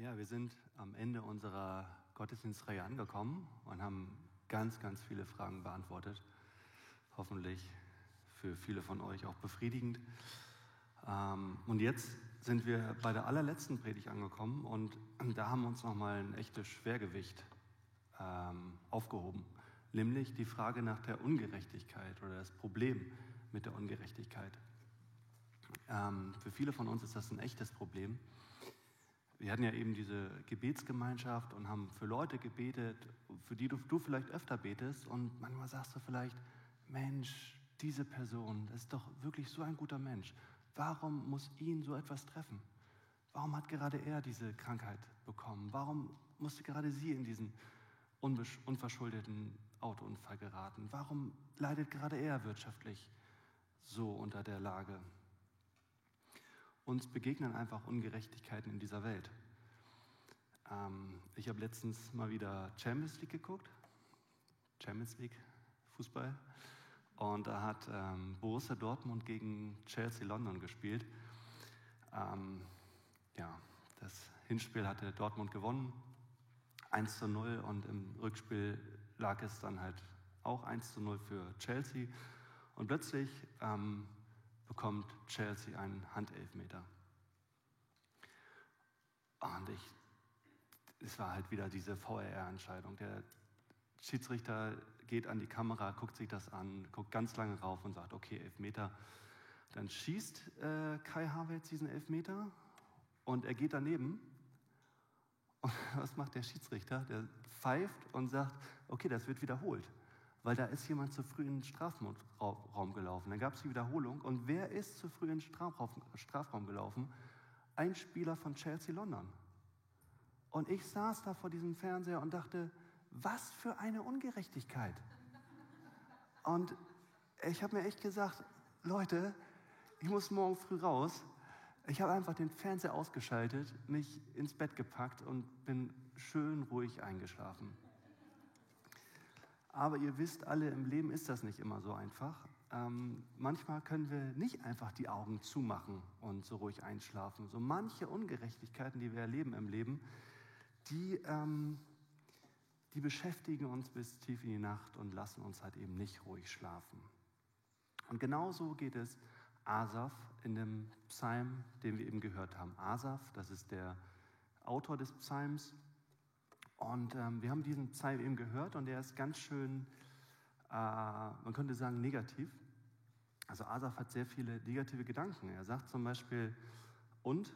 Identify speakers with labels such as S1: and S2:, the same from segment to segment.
S1: Ja, wir sind am Ende unserer Gottesdienstreihe angekommen und haben ganz, ganz viele Fragen beantwortet. Hoffentlich für viele von euch auch befriedigend. Ähm, und jetzt sind wir bei der allerletzten Predigt angekommen und da haben wir uns nochmal ein echtes Schwergewicht ähm, aufgehoben, nämlich die Frage nach der Ungerechtigkeit oder das Problem mit der Ungerechtigkeit. Ähm, für viele von uns ist das ein echtes Problem. Wir hatten ja eben diese Gebetsgemeinschaft und haben für Leute gebetet, für die du, du vielleicht öfter betest und manchmal sagst du vielleicht, Mensch, diese Person, das ist doch wirklich so ein guter Mensch. Warum muss ihn so etwas treffen? Warum hat gerade er diese Krankheit bekommen? Warum musste gerade sie in diesen unverschuldeten Autounfall geraten? Warum leidet gerade er wirtschaftlich so unter der Lage? Uns begegnen einfach Ungerechtigkeiten in dieser Welt. Ähm, ich habe letztens mal wieder Champions League geguckt. Champions League, Fußball. Und da hat ähm, Borussia Dortmund gegen Chelsea London gespielt. Ähm, ja, das Hinspiel hatte Dortmund gewonnen, 1 zu 0. Und im Rückspiel lag es dann halt auch 1 zu 0 für Chelsea. Und plötzlich ähm, bekommt Chelsea einen Handelfmeter. Und ich, es war halt wieder diese VRR-Entscheidung. Der Schiedsrichter geht an die Kamera, guckt sich das an, guckt ganz lange rauf und sagt, okay, Elfmeter. Dann schießt äh, Kai Havertz diesen Elfmeter und er geht daneben. Und was macht der Schiedsrichter? Der pfeift und sagt, okay, das wird wiederholt, weil da ist jemand zu früh in den Strafraum gelaufen. Dann gab es die Wiederholung und wer ist zu früh in den Strafraum, Strafraum gelaufen? Ein Spieler von Chelsea London. Und ich saß da vor diesem Fernseher und dachte, was für eine Ungerechtigkeit. Und ich habe mir echt gesagt, Leute, ich muss morgen früh raus. Ich habe einfach den Fernseher ausgeschaltet, mich ins Bett gepackt und bin schön ruhig eingeschlafen. Aber ihr wisst alle, im Leben ist das nicht immer so einfach. Ähm, manchmal können wir nicht einfach die Augen zumachen und so ruhig einschlafen. So manche Ungerechtigkeiten, die wir erleben im Leben, die ähm, die beschäftigen uns bis tief in die Nacht und lassen uns halt eben nicht ruhig schlafen. Und genauso geht es Asaf in dem Psalm, den wir eben gehört haben. Asaf, das ist der Autor des Psalms. Und ähm, wir haben diesen Psalm eben gehört und der ist ganz schön, äh, man könnte sagen, negativ. Also Asaf hat sehr viele negative Gedanken. Er sagt zum Beispiel, und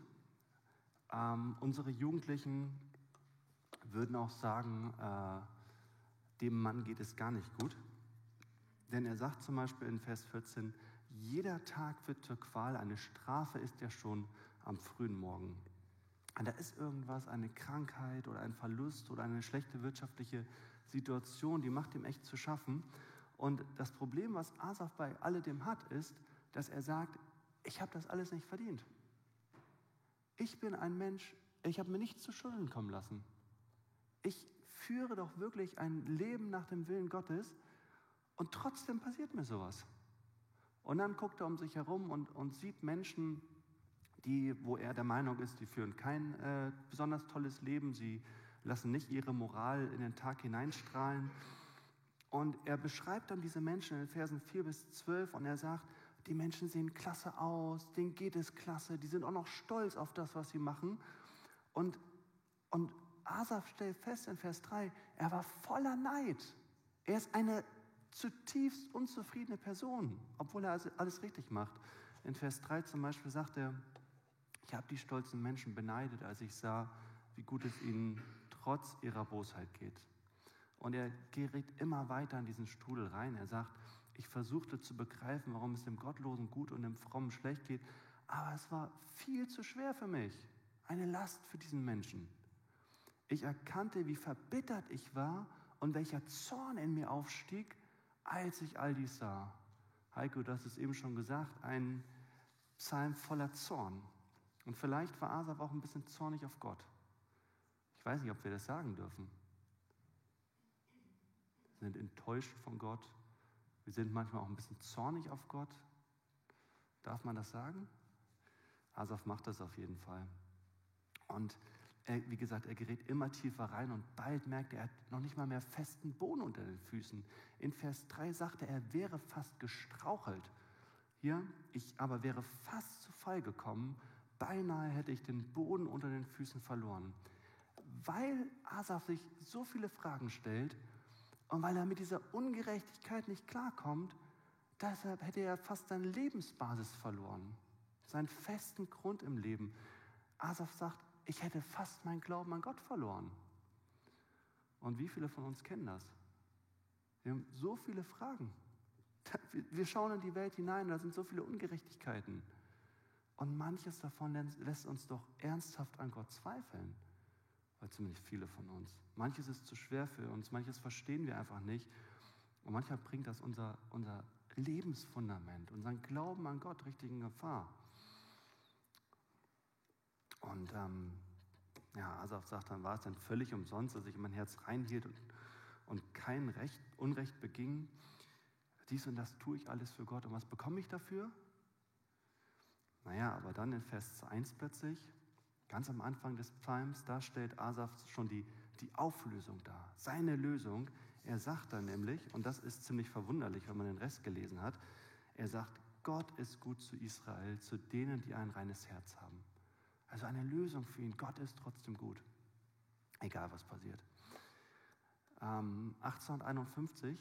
S1: ähm, unsere Jugendlichen würden auch sagen, äh, dem Mann geht es gar nicht gut. Denn er sagt zum Beispiel in Vers 14, jeder Tag wird zur Qual, eine Strafe ist ja schon am frühen Morgen. Und da ist irgendwas, eine Krankheit oder ein Verlust oder eine schlechte wirtschaftliche Situation, die macht ihm echt zu schaffen. Und das Problem, was Asaf bei alledem hat, ist, dass er sagt, ich habe das alles nicht verdient. Ich bin ein Mensch, ich habe mir nichts zu Schulden kommen lassen ich führe doch wirklich ein Leben nach dem Willen Gottes und trotzdem passiert mir sowas. Und dann guckt er um sich herum und, und sieht Menschen, die, wo er der Meinung ist, die führen kein äh, besonders tolles Leben, sie lassen nicht ihre Moral in den Tag hineinstrahlen. Und er beschreibt dann diese Menschen in Versen 4 bis 12 und er sagt, die Menschen sehen klasse aus, denen geht es klasse, die sind auch noch stolz auf das, was sie machen. Und, und Asaf stellt fest in Vers 3, er war voller Neid. Er ist eine zutiefst unzufriedene Person, obwohl er alles richtig macht. In Vers 3 zum Beispiel sagt er, ich habe die stolzen Menschen beneidet, als ich sah, wie gut es ihnen trotz ihrer Bosheit geht. Und er gerät immer weiter in diesen Strudel rein. Er sagt, ich versuchte zu begreifen, warum es dem Gottlosen gut und dem Frommen schlecht geht, aber es war viel zu schwer für mich. Eine Last für diesen Menschen. Ich erkannte, wie verbittert ich war und welcher Zorn in mir aufstieg, als ich all dies sah. Heiko, du hast es eben schon gesagt, ein Psalm voller Zorn. Und vielleicht war Asaf auch ein bisschen zornig auf Gott. Ich weiß nicht, ob wir das sagen dürfen. Wir sind enttäuscht von Gott. Wir sind manchmal auch ein bisschen zornig auf Gott. Darf man das sagen? Asaf macht das auf jeden Fall. Und Er, wie gesagt, er gerät immer tiefer rein und bald merkt er, er hat noch nicht mal mehr festen Boden unter den Füßen. In Vers 3 sagt er, er wäre fast gestrauchelt. Hier, ich aber wäre fast zu Fall gekommen, beinahe hätte ich den Boden unter den Füßen verloren. Weil Asaf sich so viele Fragen stellt und weil er mit dieser Ungerechtigkeit nicht klarkommt, deshalb hätte er fast seine Lebensbasis verloren, seinen festen Grund im Leben. Asaf sagt, ich hätte fast meinen Glauben an Gott verloren. Und wie viele von uns kennen das? Wir haben so viele Fragen. Wir schauen in die Welt hinein, da sind so viele Ungerechtigkeiten. Und manches davon lässt uns doch ernsthaft an Gott zweifeln, weil zumindest viele von uns. Manches ist zu schwer für uns, manches verstehen wir einfach nicht. Und manchmal bringt das unser, unser Lebensfundament, unseren Glauben an Gott richtig in Gefahr. Und ähm, ja, Asaf sagt, dann war es dann völlig umsonst, dass ich mein Herz reinhielt und, und kein Recht, Unrecht beging. Dies und das tue ich alles für Gott. Und was bekomme ich dafür? Naja, aber dann in Vers 1 plötzlich, ganz am Anfang des Psalms, da stellt Asaf schon die, die Auflösung dar, seine Lösung. Er sagt dann nämlich, und das ist ziemlich verwunderlich, wenn man den Rest gelesen hat, er sagt, Gott ist gut zu Israel, zu denen, die ein reines Herz haben. Also eine Lösung für ihn. Gott ist trotzdem gut, egal was passiert. Ähm, 1851,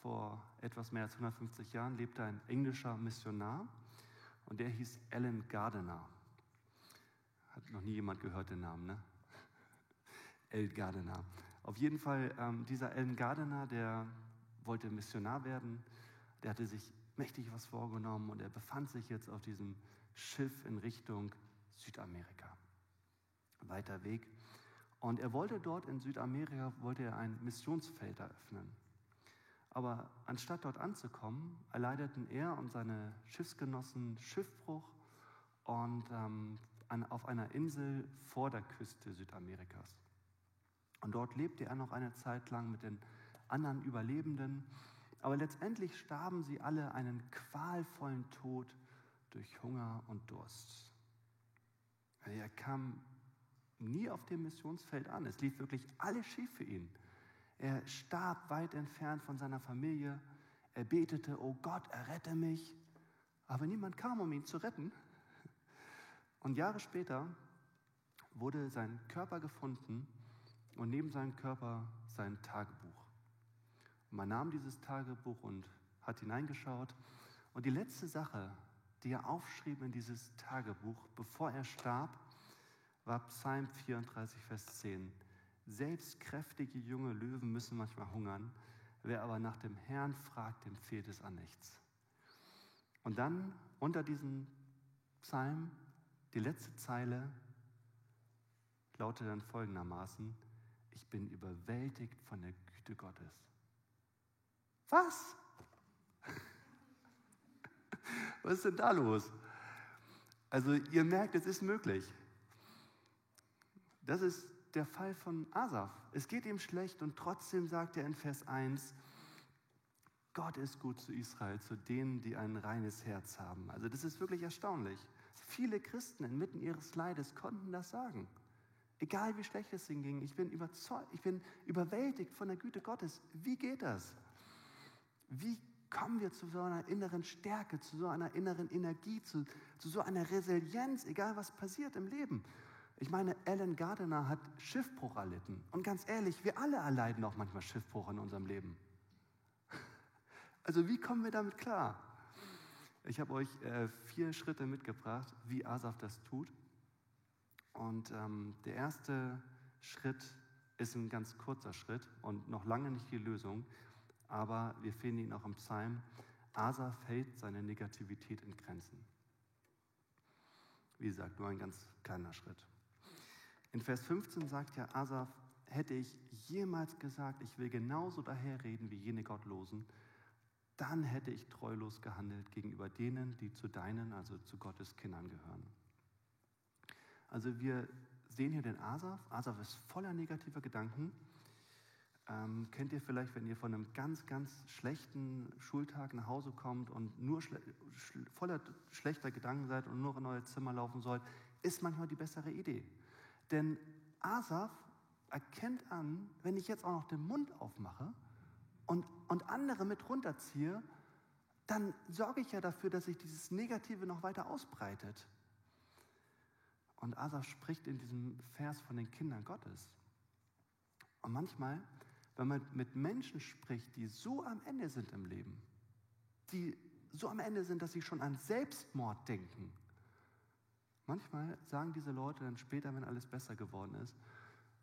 S1: vor etwas mehr als 150 Jahren, lebte ein englischer Missionar und der hieß Alan Gardiner. Hat noch nie jemand gehört den Namen, ne? El Gardiner. Auf jeden Fall, ähm, dieser Alan Gardiner, der wollte Missionar werden, der hatte sich mächtig was vorgenommen und er befand sich jetzt auf diesem Schiff in Richtung Südamerika. Weiter Weg. Und er wollte dort in Südamerika, wollte er ein Missionsfeld eröffnen. Aber anstatt dort anzukommen, erleideten er und seine Schiffsgenossen Schiffbruch und ähm, an, auf einer Insel vor der Küste Südamerikas. Und dort lebte er noch eine Zeit lang mit den anderen Überlebenden. Aber letztendlich starben sie alle einen qualvollen Tod durch Hunger und Durst. Er kam nie auf dem Missionsfeld an. Es lief wirklich alles schief für ihn. Er starb weit entfernt von seiner Familie. Er betete, oh Gott, errette mich. Aber niemand kam, um ihn zu retten. Und Jahre später wurde sein Körper gefunden und neben seinem Körper sein Tagebuch. Und man nahm dieses Tagebuch und hat hineingeschaut. Und die letzte Sache, die er aufschrieb in dieses Tagebuch, bevor er starb, war Psalm 34, Vers 10. Selbst kräftige junge Löwen müssen manchmal hungern. Wer aber nach dem Herrn fragt, dem fehlt es an nichts. Und dann unter diesem Psalm, die letzte Zeile lautet dann folgendermaßen, ich bin überwältigt von der Güte Gottes. Was? Was ist denn da los? Also ihr merkt, es ist möglich. Das ist der Fall von Asaf. Es geht ihm schlecht und trotzdem sagt er in Vers 1, Gott ist gut zu Israel, zu denen, die ein reines Herz haben. Also das ist wirklich erstaunlich. Viele Christen inmitten ihres Leides konnten das sagen. Egal wie schlecht es ihnen ging, ich bin überzeugt, ich bin überwältigt von der Güte Gottes. Wie geht das? Wie kommen wir zu so einer inneren Stärke, zu so einer inneren Energie, zu, zu so einer Resilienz, egal was passiert im Leben? Ich meine, Alan Gardiner hat Schiffbruch erlitten. Und ganz ehrlich, wir alle erleiden auch manchmal Schiffbruch in unserem Leben. Also wie kommen wir damit klar? Ich habe euch äh, vier Schritte mitgebracht, wie Asaf das tut. Und ähm, der erste Schritt ist ein ganz kurzer Schritt und noch lange nicht die Lösung, aber wir finden ihn auch im Psalm. Asaf hält seine Negativität in Grenzen. Wie gesagt, nur ein ganz kleiner Schritt. In Vers 15 sagt ja Asaf, hätte ich jemals gesagt, ich will genauso daherreden wie jene Gottlosen, dann hätte ich treulos gehandelt gegenüber denen, die zu deinen, also zu Gottes Kindern gehören. Also wir sehen hier den Asaf. Asaf ist voller negativer Gedanken. Ähm, kennt ihr vielleicht, wenn ihr von einem ganz, ganz schlechten Schultag nach Hause kommt und nur schle voller schlechter Gedanken seid und nur in euer Zimmer laufen sollt, ist manchmal die bessere Idee. Denn Asaf erkennt an, wenn ich jetzt auch noch den Mund aufmache und, und andere mit runterziehe, dann sorge ich ja dafür, dass sich dieses Negative noch weiter ausbreitet. Und Asaf spricht in diesem Vers von den Kindern Gottes. Und manchmal, wenn man mit Menschen spricht, die so am Ende sind im Leben, die so am Ende sind, dass sie schon an Selbstmord denken, manchmal sagen diese Leute dann später, wenn alles besser geworden ist,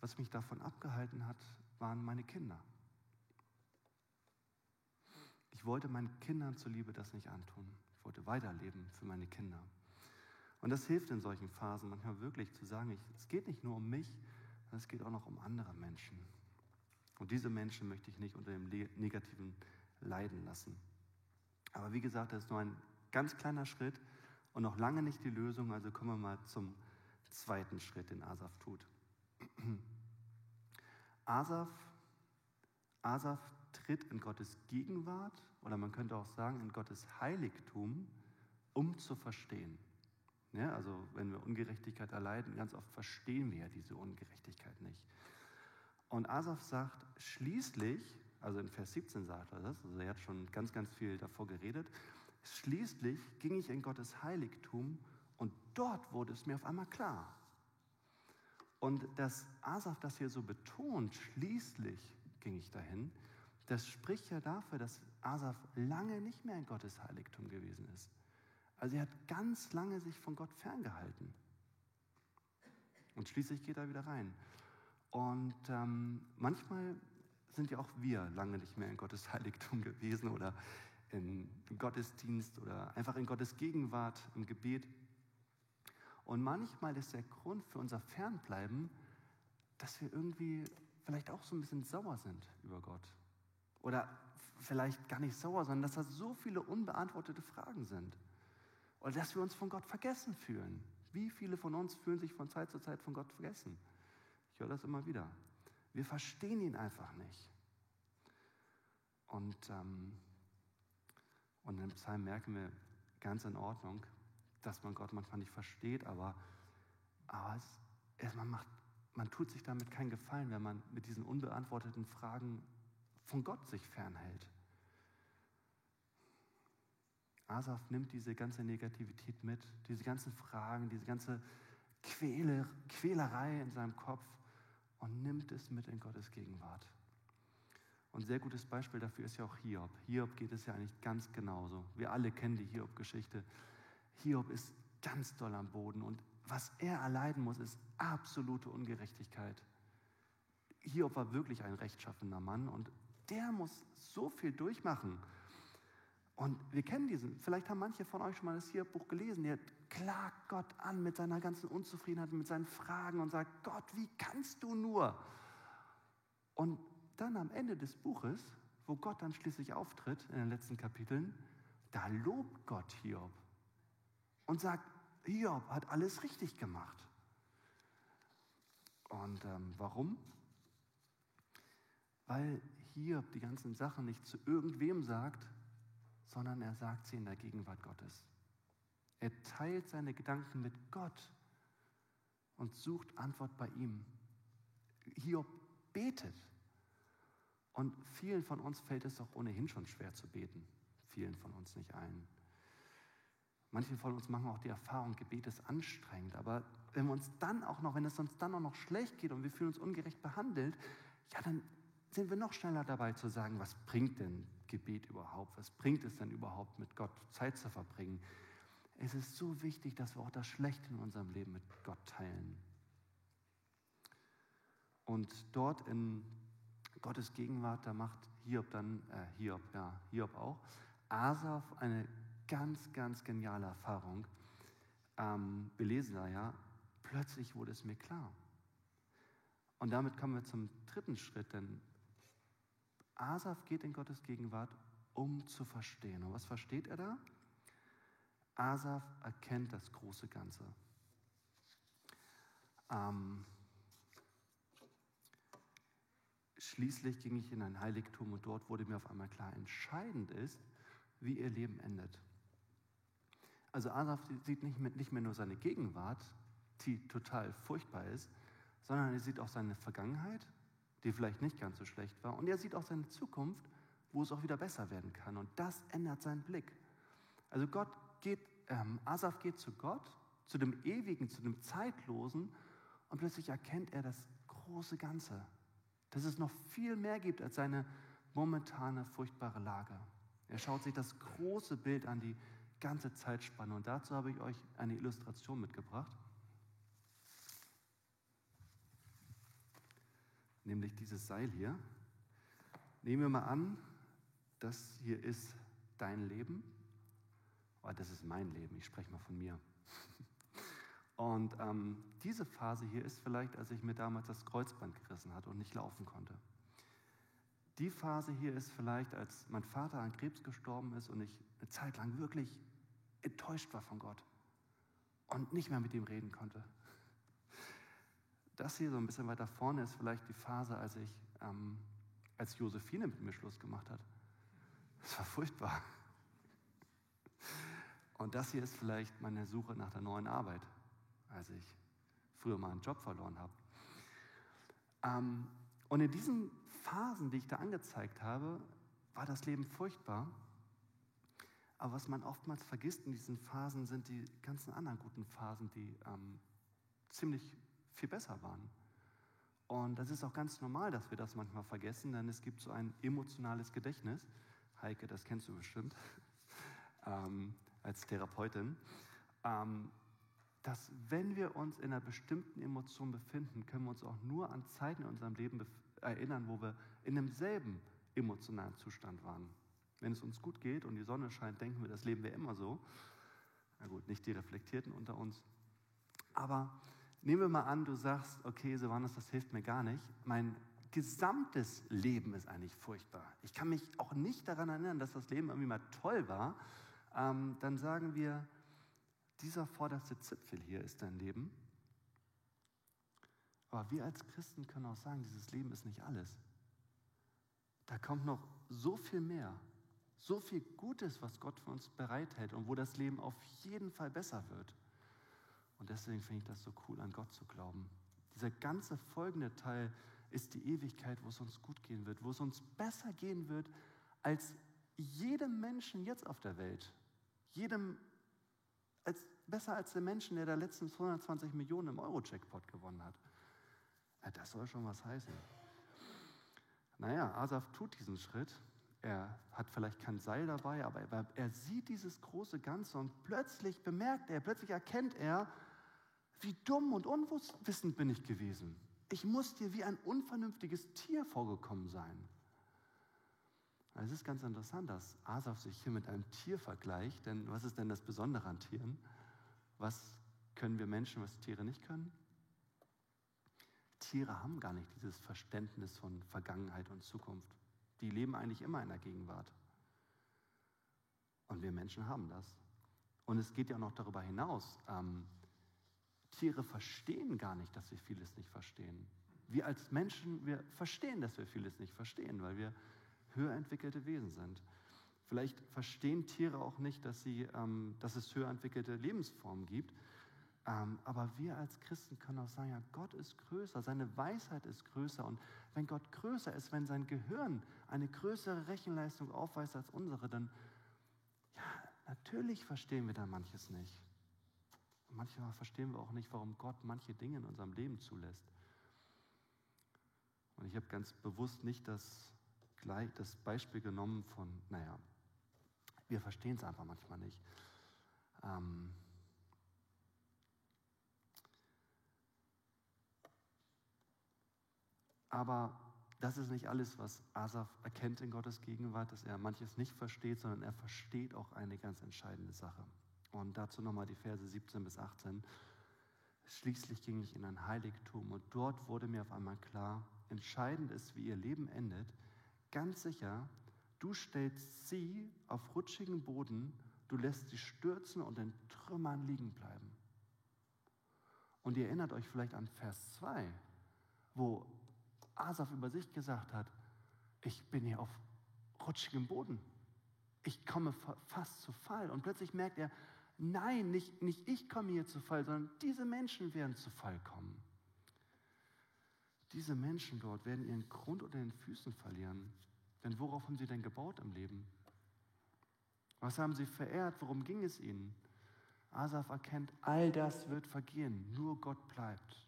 S1: was mich davon abgehalten hat, waren meine Kinder. Ich wollte meinen Kindern zuliebe das nicht antun. Ich wollte weiterleben für meine Kinder. Und das hilft in solchen Phasen manchmal wirklich zu sagen, ich, es geht nicht nur um mich, sondern es geht auch noch um andere Menschen. Und diese Menschen möchte ich nicht unter dem Negativen leiden lassen. Aber wie gesagt, das ist nur ein ganz kleiner Schritt und noch lange nicht die Lösung. Also kommen wir mal zum zweiten Schritt, den Asaf tut. Asaf, Asaf tritt in Gottes Gegenwart oder man könnte auch sagen in Gottes Heiligtum, um zu verstehen. Ja, also wenn wir Ungerechtigkeit erleiden, ganz oft verstehen wir ja diese Ungerechtigkeit nicht. Und Asaf sagt, schließlich, also in Vers 17 sagt er das, also er hat schon ganz, ganz viel davor geredet, schließlich ging ich in Gottes Heiligtum und dort wurde es mir auf einmal klar. Und dass Asaf das hier so betont, schließlich ging ich dahin, das spricht ja dafür, dass Asaf lange nicht mehr in Gottes Heiligtum gewesen ist. Also er hat ganz lange sich von Gott ferngehalten. Und schließlich geht er wieder rein. Und ähm, manchmal sind ja auch wir lange nicht mehr in Gottes Heiligtum gewesen oder im Gottesdienst oder einfach in Gottes Gegenwart, im Gebet. Und manchmal ist der Grund für unser Fernbleiben, dass wir irgendwie vielleicht auch so ein bisschen sauer sind über Gott. Oder vielleicht gar nicht sauer, sondern dass da so viele unbeantwortete Fragen sind. Oder dass wir uns von Gott vergessen fühlen. Wie viele von uns fühlen sich von Zeit zu Zeit von Gott vergessen? Ich höre das immer wieder. Wir verstehen ihn einfach nicht. Und, ähm, und im Psalm merken wir ganz in Ordnung, dass man Gott manchmal nicht versteht, aber, aber es, es, man, macht, man tut sich damit keinen Gefallen, wenn man mit diesen unbeantworteten Fragen von Gott sich fernhält. Asaf nimmt diese ganze Negativität mit, diese ganzen Fragen, diese ganze Quäle, Quälerei in seinem Kopf und nimmt es mit in Gottes Gegenwart. Und ein sehr gutes Beispiel dafür ist ja auch Hiob. Hiob geht es ja eigentlich ganz genauso. Wir alle kennen die Hiob-Geschichte. Hiob ist ganz doll am Boden und was er erleiden muss, ist absolute Ungerechtigkeit. Hiob war wirklich ein rechtschaffener Mann und der muss so viel durchmachen. Und wir kennen diesen, vielleicht haben manche von euch schon mal das Hiob-Buch gelesen, der klagt Gott an mit seiner ganzen Unzufriedenheit, mit seinen Fragen und sagt, Gott, wie kannst du nur? Und dann am Ende des Buches, wo Gott dann schließlich auftritt, in den letzten Kapiteln, da lobt Gott Hiob und sagt, Hiob hat alles richtig gemacht. Und ähm, warum? Weil Hiob die ganzen Sachen nicht zu irgendwem sagt, sondern er sagt sie in der Gegenwart Gottes. Er teilt seine Gedanken mit Gott und sucht Antwort bei ihm. Hiob betet. Und vielen von uns fällt es doch ohnehin schon schwer zu beten. Vielen von uns nicht allen. Manche von uns machen auch die Erfahrung, Gebet ist anstrengend. Aber wenn wir uns dann auch noch, wenn es uns dann auch noch schlecht geht und wir fühlen uns ungerecht behandelt, ja, dann sind wir noch schneller dabei zu sagen, was bringt denn Gebet überhaupt? Was bringt es denn überhaupt, mit Gott Zeit zu verbringen? Es ist so wichtig, dass wir auch das Schlechte in unserem Leben mit Gott teilen. Und dort in Gottes Gegenwart, da macht Hiob dann, äh, Hiob, ja, Hiob auch, Asaf eine ganz, ganz geniale Erfahrung. Ähm, wir lesen da ja, plötzlich wurde es mir klar. Und damit kommen wir zum dritten Schritt, denn Asaf geht in Gottes Gegenwart, um zu verstehen. Und was versteht er da? Asaf erkennt das große Ganze. Ähm, schließlich ging ich in ein Heiligtum und dort wurde mir auf einmal klar, entscheidend ist, wie ihr Leben endet. Also Asaf sieht nicht mehr, nicht mehr nur seine Gegenwart, die total furchtbar ist, sondern er sieht auch seine Vergangenheit, die vielleicht nicht ganz so schlecht war, und er sieht auch seine Zukunft, wo es auch wieder besser werden kann. Und das ändert seinen Blick. Also Gott geht, ähm, Asaf geht zu Gott, zu dem Ewigen, zu dem Zeitlosen, und plötzlich erkennt er das große Ganze, dass es noch viel mehr gibt als seine momentane furchtbare Lage. Er schaut sich das große Bild an, die ganze Zeitspanne. Und dazu habe ich euch eine Illustration mitgebracht. Nämlich dieses Seil hier. Nehmen wir mal an, das hier ist dein Leben. Oh, das ist mein Leben, ich spreche mal von mir. Und ähm, diese Phase hier ist vielleicht, als ich mir damals das Kreuzband gerissen hatte und nicht laufen konnte. Die Phase hier ist vielleicht, als mein Vater an Krebs gestorben ist und ich eine Zeit lang wirklich enttäuscht war von Gott und nicht mehr mit ihm reden konnte. Das hier so ein bisschen weiter vorne ist vielleicht die Phase, als ich, ähm, als Josephine mit mir Schluss gemacht hat. Das war furchtbar. Und das hier ist vielleicht meine Suche nach der neuen Arbeit, als ich früher mal einen Job verloren habe. Ähm, und in diesen Phasen, die ich da angezeigt habe, war das Leben furchtbar. Aber was man oftmals vergisst in diesen Phasen, sind die ganzen anderen guten Phasen, die ähm, ziemlich viel besser waren. Und das ist auch ganz normal, dass wir das manchmal vergessen, denn es gibt so ein emotionales Gedächtnis. Heike, das kennst du bestimmt ähm, als Therapeutin. Ähm, dass wenn wir uns in einer bestimmten Emotion befinden, können wir uns auch nur an Zeiten in unserem Leben erinnern, wo wir in demselben emotionalen Zustand waren. Wenn es uns gut geht und die Sonne scheint, denken wir, das Leben wäre immer so. Na gut, nicht die Reflektierten unter uns. Aber nehmen wir mal an, du sagst, okay, Silvanus, das hilft mir gar nicht. Mein gesamtes Leben ist eigentlich furchtbar. Ich kann mich auch nicht daran erinnern, dass das Leben irgendwie mal toll war. Ähm, dann sagen wir, dieser vorderste Zipfel hier ist dein Leben. Aber wir als Christen können auch sagen, dieses Leben ist nicht alles. Da kommt noch so viel mehr, so viel Gutes, was Gott für uns bereithält und wo das Leben auf jeden Fall besser wird. Und deswegen finde ich das so cool, an Gott zu glauben. Dieser ganze folgende Teil ist die Ewigkeit, wo es uns gut gehen wird, wo es uns besser gehen wird als jedem Menschen jetzt auf der Welt. Jedem, als, besser als der Menschen, der da letztens 120 Millionen im Euro-Jackpot gewonnen hat. Ja, das soll schon was heißen. Naja, Asaf tut diesen Schritt. Er hat vielleicht kein Seil dabei, aber er, er sieht dieses große Ganze und plötzlich bemerkt er, plötzlich erkennt er, wie dumm und unwissend bin ich gewesen. Ich muss dir wie ein unvernünftiges Tier vorgekommen sein. Es ist ganz interessant, dass Asaf sich hier mit einem Tier vergleicht, denn was ist denn das Besondere an Tieren? Was können wir Menschen, was Tiere nicht können? Tiere haben gar nicht dieses Verständnis von Vergangenheit und Zukunft. Die leben eigentlich immer in der Gegenwart. Und wir Menschen haben das. Und es geht ja noch darüber hinaus. Ähm, Tiere verstehen gar nicht, dass wir vieles nicht verstehen. Wir als Menschen, wir verstehen, dass wir vieles nicht verstehen, weil wir höher entwickelte Wesen sind. Vielleicht verstehen Tiere auch nicht, dass, sie, ähm, dass es höher entwickelte Lebensformen gibt. Ähm, aber wir als Christen können auch sagen, ja, Gott ist größer, seine Weisheit ist größer. Und wenn Gott größer ist, wenn sein Gehirn eine größere Rechenleistung aufweist als unsere, dann, ja, natürlich verstehen wir da manches nicht. Und manchmal verstehen wir auch nicht, warum Gott manche Dinge in unserem Leben zulässt. Und ich habe ganz bewusst nicht das, das Beispiel genommen von, naja, wir verstehen es einfach manchmal nicht. Ähm, Aber das ist nicht alles, was Asaf erkennt in Gottes Gegenwart, dass er manches nicht versteht, sondern er versteht auch eine ganz entscheidende Sache. Und dazu nochmal die Verse 17 bis 18. Schließlich ging ich in ein Heiligtum und dort wurde mir auf einmal klar, entscheidend ist, wie ihr Leben endet. Ganz sicher, du stellst sie auf rutschigen Boden, du lässt sie stürzen und in Trümmern liegen bleiben. Und ihr erinnert euch vielleicht an Vers 2, wo Asaf über sich gesagt hat, ich bin hier auf rutschigem Boden. Ich komme fast zu Fall. Und plötzlich merkt er, nein, nicht, nicht ich komme hier zu Fall, sondern diese Menschen werden zu Fall kommen. Diese Menschen dort werden ihren Grund unter den Füßen verlieren. Denn worauf haben sie denn gebaut im Leben? Was haben sie verehrt? Worum ging es ihnen? Asaf erkennt, all das wird vergehen, nur Gott bleibt.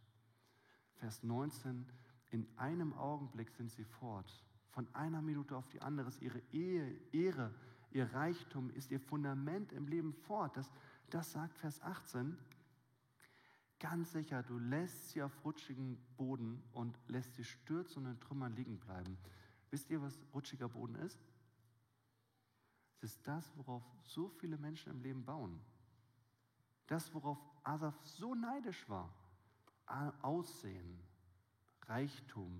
S1: Vers 19, in einem Augenblick sind sie fort. Von einer Minute auf die andere ist ihre Ehe, Ehre, ihr Reichtum, ist ihr Fundament im Leben fort. Das, das sagt Vers 18. Ganz sicher, du lässt sie auf rutschigem Boden und lässt sie stürzen und in Trümmern liegen bleiben. Wisst ihr, was rutschiger Boden ist? Es ist das, worauf so viele Menschen im Leben bauen. Das, worauf Asaf so neidisch war. Aussehen, Reichtum,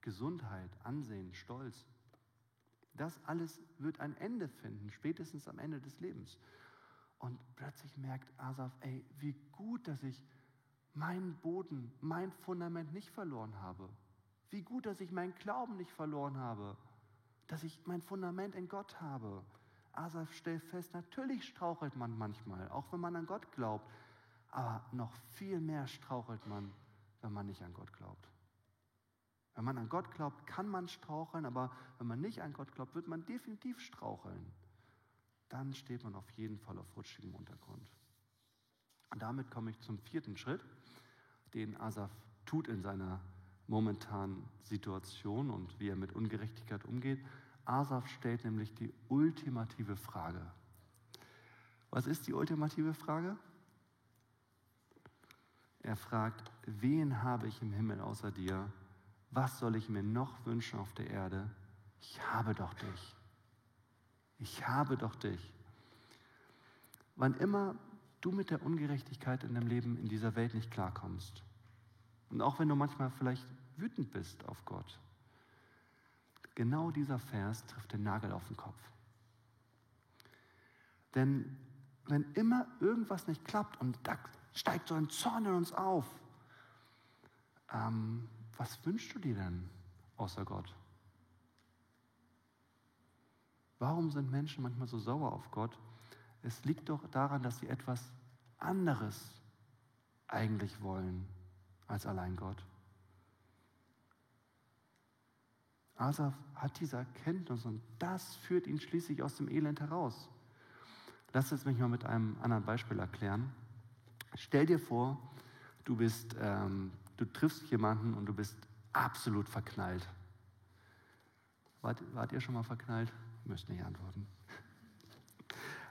S1: Gesundheit, Ansehen, Stolz. Das alles wird ein Ende finden, spätestens am Ende des Lebens. Und plötzlich merkt Asaf, ey, wie gut, dass ich meinen Boden, mein Fundament nicht verloren habe. Wie gut, dass ich meinen Glauben nicht verloren habe. Dass ich mein Fundament in Gott habe. Asaf stellt fest, natürlich strauchelt man manchmal, auch wenn man an Gott glaubt. Aber noch viel mehr strauchelt man, wenn man nicht an Gott glaubt. Wenn man an Gott glaubt, kann man straucheln, aber wenn man nicht an Gott glaubt, wird man definitiv straucheln. Dann steht man auf jeden Fall auf rutschigem Untergrund. Und damit komme ich zum vierten Schritt, den Asaf tut in seiner momentanen Situation und wie er mit Ungerechtigkeit umgeht. Asaf stellt nämlich die ultimative Frage. Was ist die ultimative Frage? Er fragt, wen habe ich im Himmel außer dir? Was soll ich mir noch wünschen auf der Erde? Ich habe doch dich. Ich habe doch dich. Wann immer du mit der Ungerechtigkeit in deinem Leben in dieser Welt nicht klarkommst, und auch wenn du manchmal vielleicht wütend bist auf Gott, genau dieser Vers trifft den Nagel auf den Kopf. Denn wenn immer irgendwas nicht klappt und da steigt so ein Zorn in uns auf, ähm, was wünschst du dir denn außer Gott? Warum sind Menschen manchmal so sauer auf Gott? Es liegt doch daran, dass sie etwas anderes eigentlich wollen als allein Gott. Asaf hat diese Erkenntnis und das führt ihn schließlich aus dem Elend heraus. Lass es mich mal mit einem anderen Beispiel erklären. Stell dir vor, du bist, ähm, du triffst jemanden und du bist absolut verknallt. Wart, wart ihr schon mal verknallt? Müsst nicht antworten.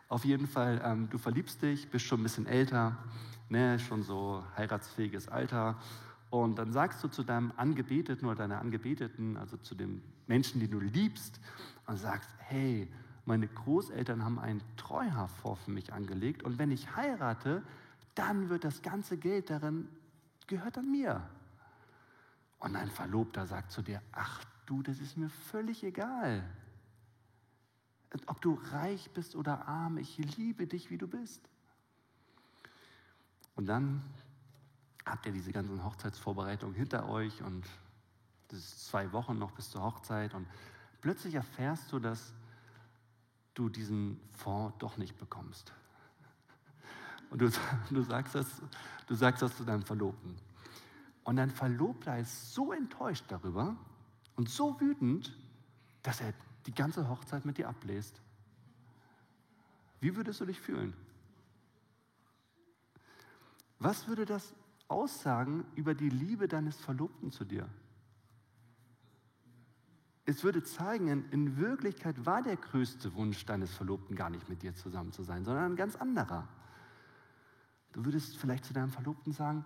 S1: Auf jeden Fall, ähm, du verliebst dich, bist schon ein bisschen älter, ne, schon so heiratsfähiges Alter. Und dann sagst du zu deinem Angebeteten oder deiner Angebeteten, also zu dem Menschen, den du liebst, und sagst, hey, meine Großeltern haben einen Treuhaarfonds für mich angelegt und wenn ich heirate, dann wird das ganze Geld darin, gehört an mir. Und dein Verlobter sagt zu dir, ach du, das ist mir völlig egal. Ob du reich bist oder arm, ich liebe dich, wie du bist. Und dann habt ihr diese ganzen Hochzeitsvorbereitungen hinter euch und das ist zwei Wochen noch bis zur Hochzeit und plötzlich erfährst du, dass du diesen Fonds doch nicht bekommst. Und du, du, sagst das, du sagst das zu deinem Verlobten. Und dein Verlobter ist so enttäuscht darüber und so wütend, dass er die ganze Hochzeit mit dir abbläst. Wie würdest du dich fühlen? Was würde das aussagen über die Liebe deines Verlobten zu dir? Es würde zeigen, in, in, Wirklichkeit war der größte Wunsch deines Verlobten gar nicht mit dir zusammen zu sein, sondern ein ganz anderer. Du würdest vielleicht zu deinem Verlobten sagen,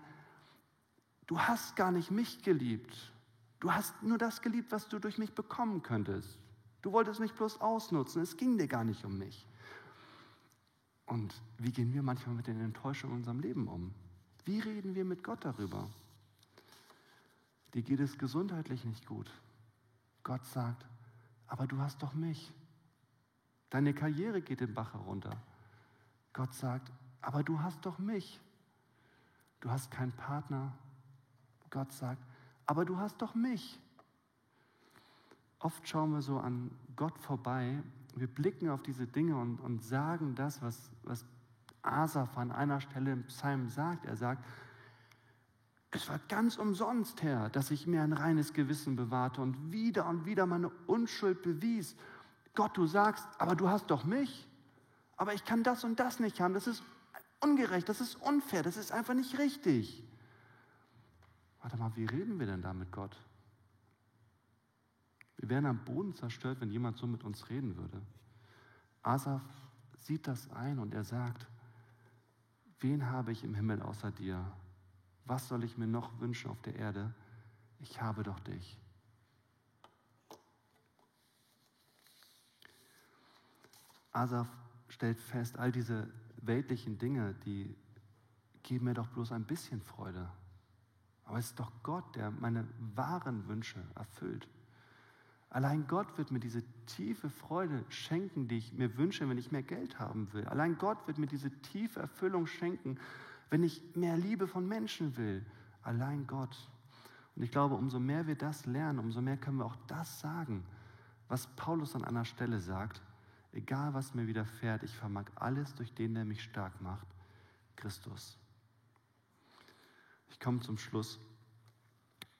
S1: du hast gar nicht mich geliebt. Du hast nur das geliebt, was du durch mich bekommen könntest. Du wolltest mich bloß ausnutzen, es ging dir gar nicht um mich. Und wie gehen wir manchmal mit den Enttäuschungen in unserem Leben um? Wie reden wir mit Gott darüber? Dir geht es gesundheitlich nicht gut. Gott sagt, aber du hast doch mich. Deine Karriere geht den Bach herunter. Gott sagt, aber du hast doch mich. Du hast keinen Partner. Gott sagt, aber du hast doch mich. Oft schauen wir so an Gott vorbei, wir blicken auf diese Dinge und, und sagen das, was, was Asaf an einer Stelle im Psalm sagt. Er sagt, es war ganz umsonst, Herr, dass ich mir ein reines Gewissen bewahrte und wieder und wieder meine Unschuld bewies. Gott, du sagst, aber du hast doch mich. Aber ich kann das und das nicht haben. Das ist ungerecht, das ist unfair, das ist einfach nicht richtig. Warte mal, wie reden wir denn da mit Gott? Wir wären am Boden zerstört, wenn jemand so mit uns reden würde. Asaf sieht das ein und er sagt, wen habe ich im Himmel außer dir? Was soll ich mir noch wünschen auf der Erde? Ich habe doch dich. Asaf stellt fest, all diese weltlichen Dinge, die geben mir doch bloß ein bisschen Freude. Aber es ist doch Gott, der meine wahren Wünsche erfüllt. Allein Gott wird mir diese tiefe Freude schenken, die ich mir wünsche, wenn ich mehr Geld haben will. Allein Gott wird mir diese tiefe Erfüllung schenken, wenn ich mehr Liebe von Menschen will. Allein Gott. Und ich glaube, umso mehr wir das lernen, umso mehr können wir auch das sagen, was Paulus an einer Stelle sagt. Egal was mir widerfährt, ich vermag alles durch den, der mich stark macht, Christus. Ich komme zum Schluss.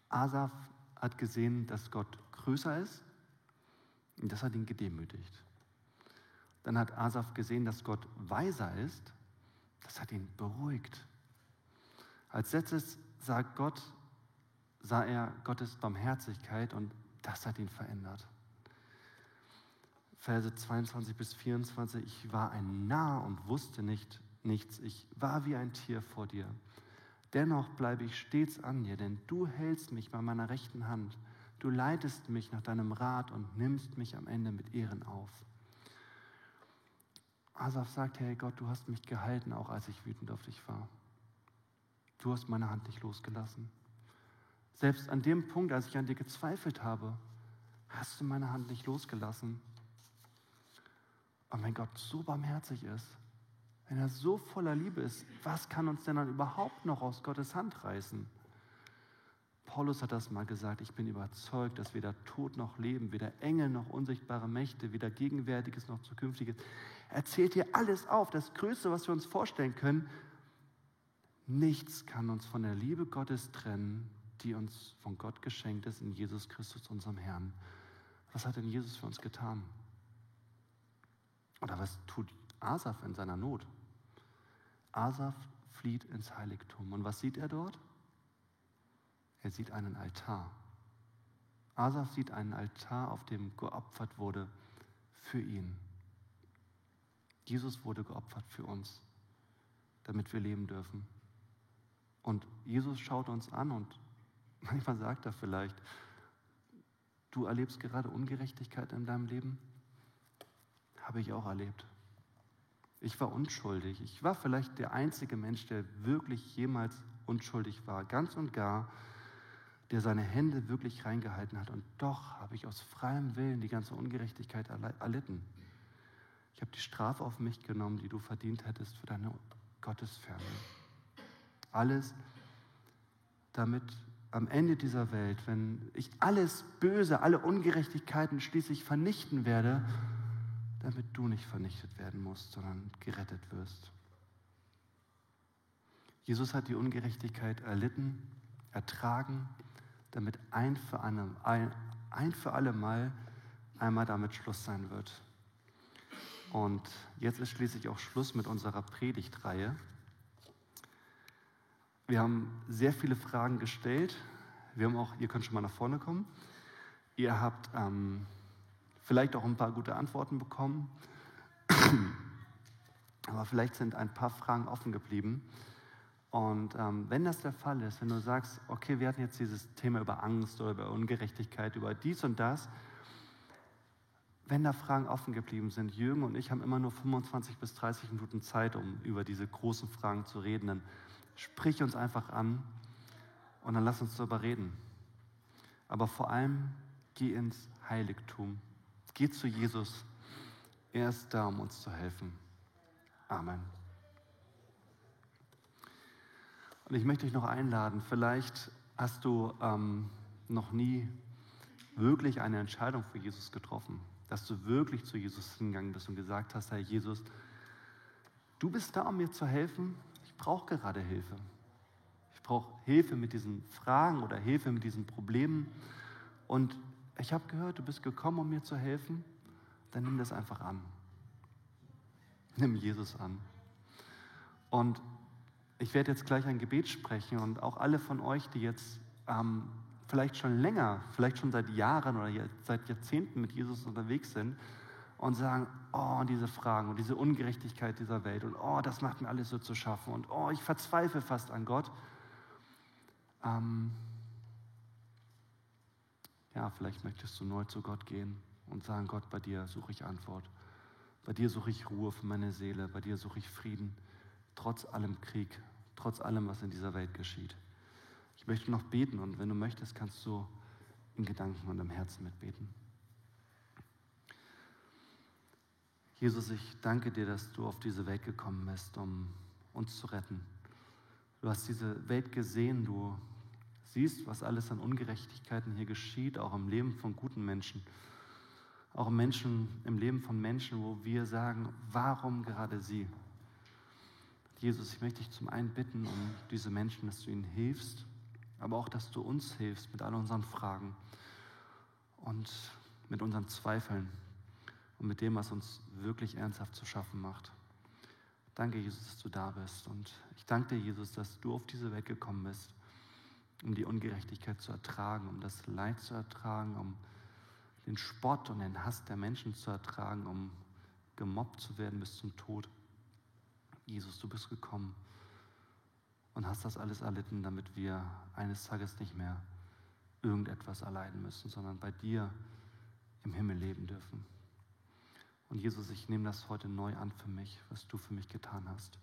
S1: Asaf hat gesehen, dass Gott größer ist und das hat ihn gedemütigt. Dann hat Asaf gesehen, dass Gott weiser ist. Das hat ihn beruhigt. Als letztes sagt Gott, sah er Gottes Barmherzigkeit und das hat ihn verändert. Verse 22 bis 24, ich war ein Narr und wusste nicht nichts. Ich war wie ein Tier vor dir. Dennoch bleibe ich stets an dir, denn du hältst mich bei meiner rechten Hand. Du leitest mich nach deinem Rat und nimmst mich am Ende mit Ehren auf. Asaf sagt, hey Gott, du hast mich gehalten, auch als ich wütend auf dich war. Du hast meine Hand nicht losgelassen. Selbst an dem Punkt, als ich an dir gezweifelt habe, hast du meine Hand nicht losgelassen. Und wenn Gott so barmherzig ist, wenn er so voller Liebe ist, was kann uns denn dann überhaupt noch aus Gottes Hand reißen? Paulus hat das mal gesagt, ich bin überzeugt, dass weder Tod noch Leben, weder Engel noch unsichtbare Mächte, weder Gegenwärtiges noch Zukünftiges, er zählt hier alles auf, das Größte, was wir uns vorstellen können. Nichts kann uns von der Liebe Gottes trennen, die uns von Gott geschenkt ist in Jesus Christus, unserem Herrn. Was hat denn Jesus für uns getan? Oder was tut Asaf in seiner Not? Asaf flieht ins Heiligtum. Und was sieht er dort? Er sieht einen Altar. Asaf sieht einen Altar, auf dem geopfert wurde für ihn. Jesus wurde geopfert für uns, damit wir leben dürfen. Und Jesus schaut uns an und manchmal sagt er vielleicht, du erlebst gerade Ungerechtigkeit in deinem Leben? Habe ich auch erlebt. Ich war unschuldig. Ich war vielleicht der einzige Mensch, der wirklich jemals unschuldig war, ganz und gar, der seine Hände wirklich reingehalten hat. Und doch habe ich aus freiem Willen die ganze Ungerechtigkeit erlitten. Ich habe die Strafe auf mich genommen, die du verdient hättest für deine Gottesferne. Alles, damit am Ende dieser Welt, wenn ich alles Böse, alle Ungerechtigkeiten schließlich vernichten werde, damit du nicht vernichtet werden musst, sondern gerettet wirst. Jesus hat die Ungerechtigkeit erlitten, ertragen, damit ein für, eine, ein, ein für alle Mal einmal damit Schluss sein wird. Und jetzt ist schließlich auch Schluss mit unserer Predigtreihe. Wir haben sehr viele Fragen gestellt. Wir haben auch, ihr könnt schon mal nach vorne kommen. Ihr habt ähm, vielleicht auch ein paar gute Antworten bekommen. Aber vielleicht sind ein paar Fragen offen geblieben. Und ähm, wenn das der Fall ist, wenn du sagst, okay, wir hatten jetzt dieses Thema über Angst oder über Ungerechtigkeit, über dies und das, wenn da Fragen offen geblieben sind, Jürgen und ich haben immer nur 25 bis 30 Minuten Zeit, um über diese großen Fragen zu reden, dann sprich uns einfach an und dann lass uns darüber reden. Aber vor allem geh ins Heiligtum. Geh zu Jesus. Er ist da, um uns zu helfen. Amen. Und ich möchte dich noch einladen, vielleicht hast du ähm, noch nie wirklich eine Entscheidung für Jesus getroffen, dass du wirklich zu Jesus hingegangen bist und gesagt hast, Herr Jesus, du bist da, um mir zu helfen, ich brauche gerade Hilfe. Ich brauche Hilfe mit diesen Fragen oder Hilfe mit diesen Problemen. Und ich habe gehört, du bist gekommen, um mir zu helfen. Dann nimm das einfach an. Nimm Jesus an. Und ich werde jetzt gleich ein Gebet sprechen und auch alle von euch, die jetzt ähm, vielleicht schon länger, vielleicht schon seit Jahren oder seit Jahrzehnten mit Jesus unterwegs sind und sagen, oh, diese Fragen und diese Ungerechtigkeit dieser Welt und oh, das macht mir alles so zu schaffen und oh, ich verzweifle fast an Gott. Ähm, ja, vielleicht möchtest du neu zu Gott gehen und sagen, Gott, bei dir suche ich Antwort. Bei dir suche ich Ruhe für meine Seele. Bei dir suche ich Frieden, trotz allem Krieg, trotz allem, was in dieser Welt geschieht. Ich möchte noch beten und wenn du möchtest, kannst du in Gedanken und im Herzen mitbeten. Jesus, ich danke dir, dass du auf diese Welt gekommen bist, um uns zu retten. Du hast diese Welt gesehen, du siehst, was alles an Ungerechtigkeiten hier geschieht, auch im Leben von guten Menschen, auch im, Menschen, im Leben von Menschen, wo wir sagen, warum gerade sie? Jesus, ich möchte dich zum einen bitten um diese Menschen, dass du ihnen hilfst, aber auch, dass du uns hilfst mit all unseren Fragen und mit unseren Zweifeln und mit dem, was uns wirklich ernsthaft zu schaffen macht. Danke, Jesus, dass du da bist. Und ich danke dir, Jesus, dass du auf diese Welt gekommen bist um die Ungerechtigkeit zu ertragen, um das Leid zu ertragen, um den Spott und den Hass der Menschen zu ertragen, um gemobbt zu werden bis zum Tod. Jesus, du bist gekommen und hast das alles erlitten, damit wir eines Tages nicht mehr irgendetwas erleiden müssen, sondern bei dir im Himmel leben dürfen. Und Jesus, ich nehme das heute neu an für mich, was du für mich getan hast.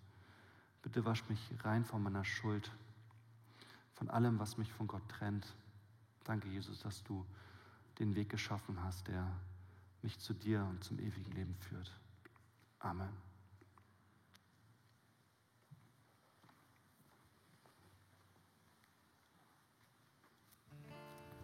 S1: Bitte wasch mich rein von meiner Schuld von allem, was mich von Gott trennt. Danke, Jesus, dass du den Weg geschaffen hast, der mich zu dir und zum ewigen Leben führt. Amen.